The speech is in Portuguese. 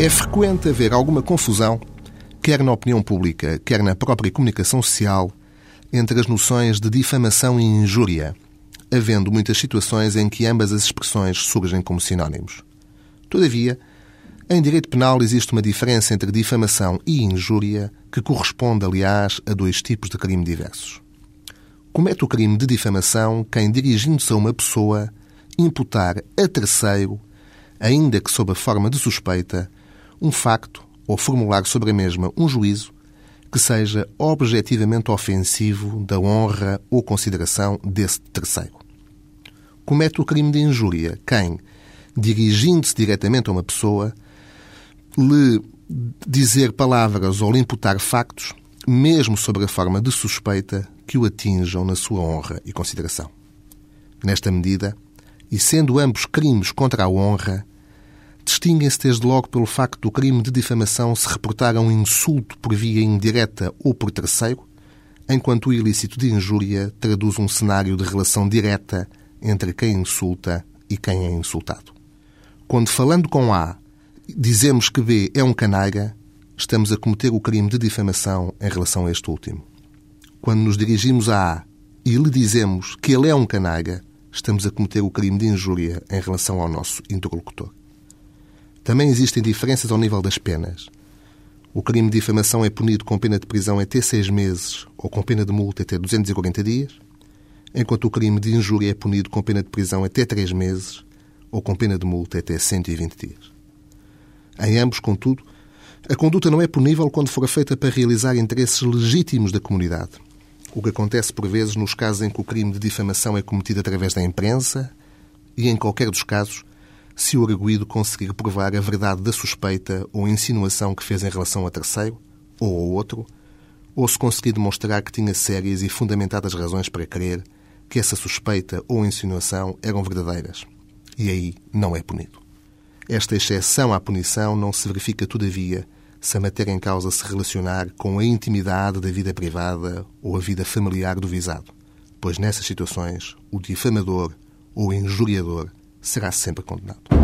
É frequente haver alguma confusão, quer na opinião pública, quer na própria comunicação social, entre as noções de difamação e injúria, havendo muitas situações em que ambas as expressões surgem como sinónimos. Todavia, em direito penal existe uma diferença entre difamação e injúria que corresponde, aliás, a dois tipos de crime diversos. Comete o crime de difamação quem, dirigindo-se a uma pessoa, imputar a terceiro, ainda que sob a forma de suspeita, um facto ou formular sobre a mesma um juízo que seja objetivamente ofensivo da honra ou consideração desse terceiro. Comete o crime de injúria quem, dirigindo-se diretamente a uma pessoa, lhe dizer palavras ou lhe imputar factos, mesmo sobre a forma de suspeita, que o atinjam na sua honra e consideração. Nesta medida, e sendo ambos crimes contra a honra, distinguem-se desde logo pelo facto do crime de difamação se reportar a um insulto por via indireta ou por terceiro, enquanto o ilícito de injúria traduz um cenário de relação direta entre quem insulta e quem é insultado. Quando falando com A dizemos que B é um canalha, estamos a cometer o crime de difamação em relação a este último. Quando nos dirigimos a A e lhe dizemos que ele é um canalha, estamos a cometer o crime de injúria em relação ao nosso interlocutor. Também existem diferenças ao nível das penas. O crime de difamação é punido com pena de prisão até seis meses ou com pena de multa até 240 dias, enquanto o crime de injúria é punido com pena de prisão até três meses ou com pena de multa até 120 dias. Em ambos, contudo, a conduta não é punível quando for feita para realizar interesses legítimos da comunidade, o que acontece por vezes nos casos em que o crime de difamação é cometido através da imprensa e, em qualquer dos casos, se o arguído conseguir provar a verdade da suspeita ou insinuação que fez em relação a terceiro ou ao outro, ou se conseguir demonstrar que tinha sérias e fundamentadas razões para crer que essa suspeita ou insinuação eram verdadeiras. E aí não é punido. Esta exceção à punição não se verifica, todavia, se a matéria em causa se relacionar com a intimidade da vida privada ou a vida familiar do visado, pois nessas situações o difamador ou injuriador será sempre condenado.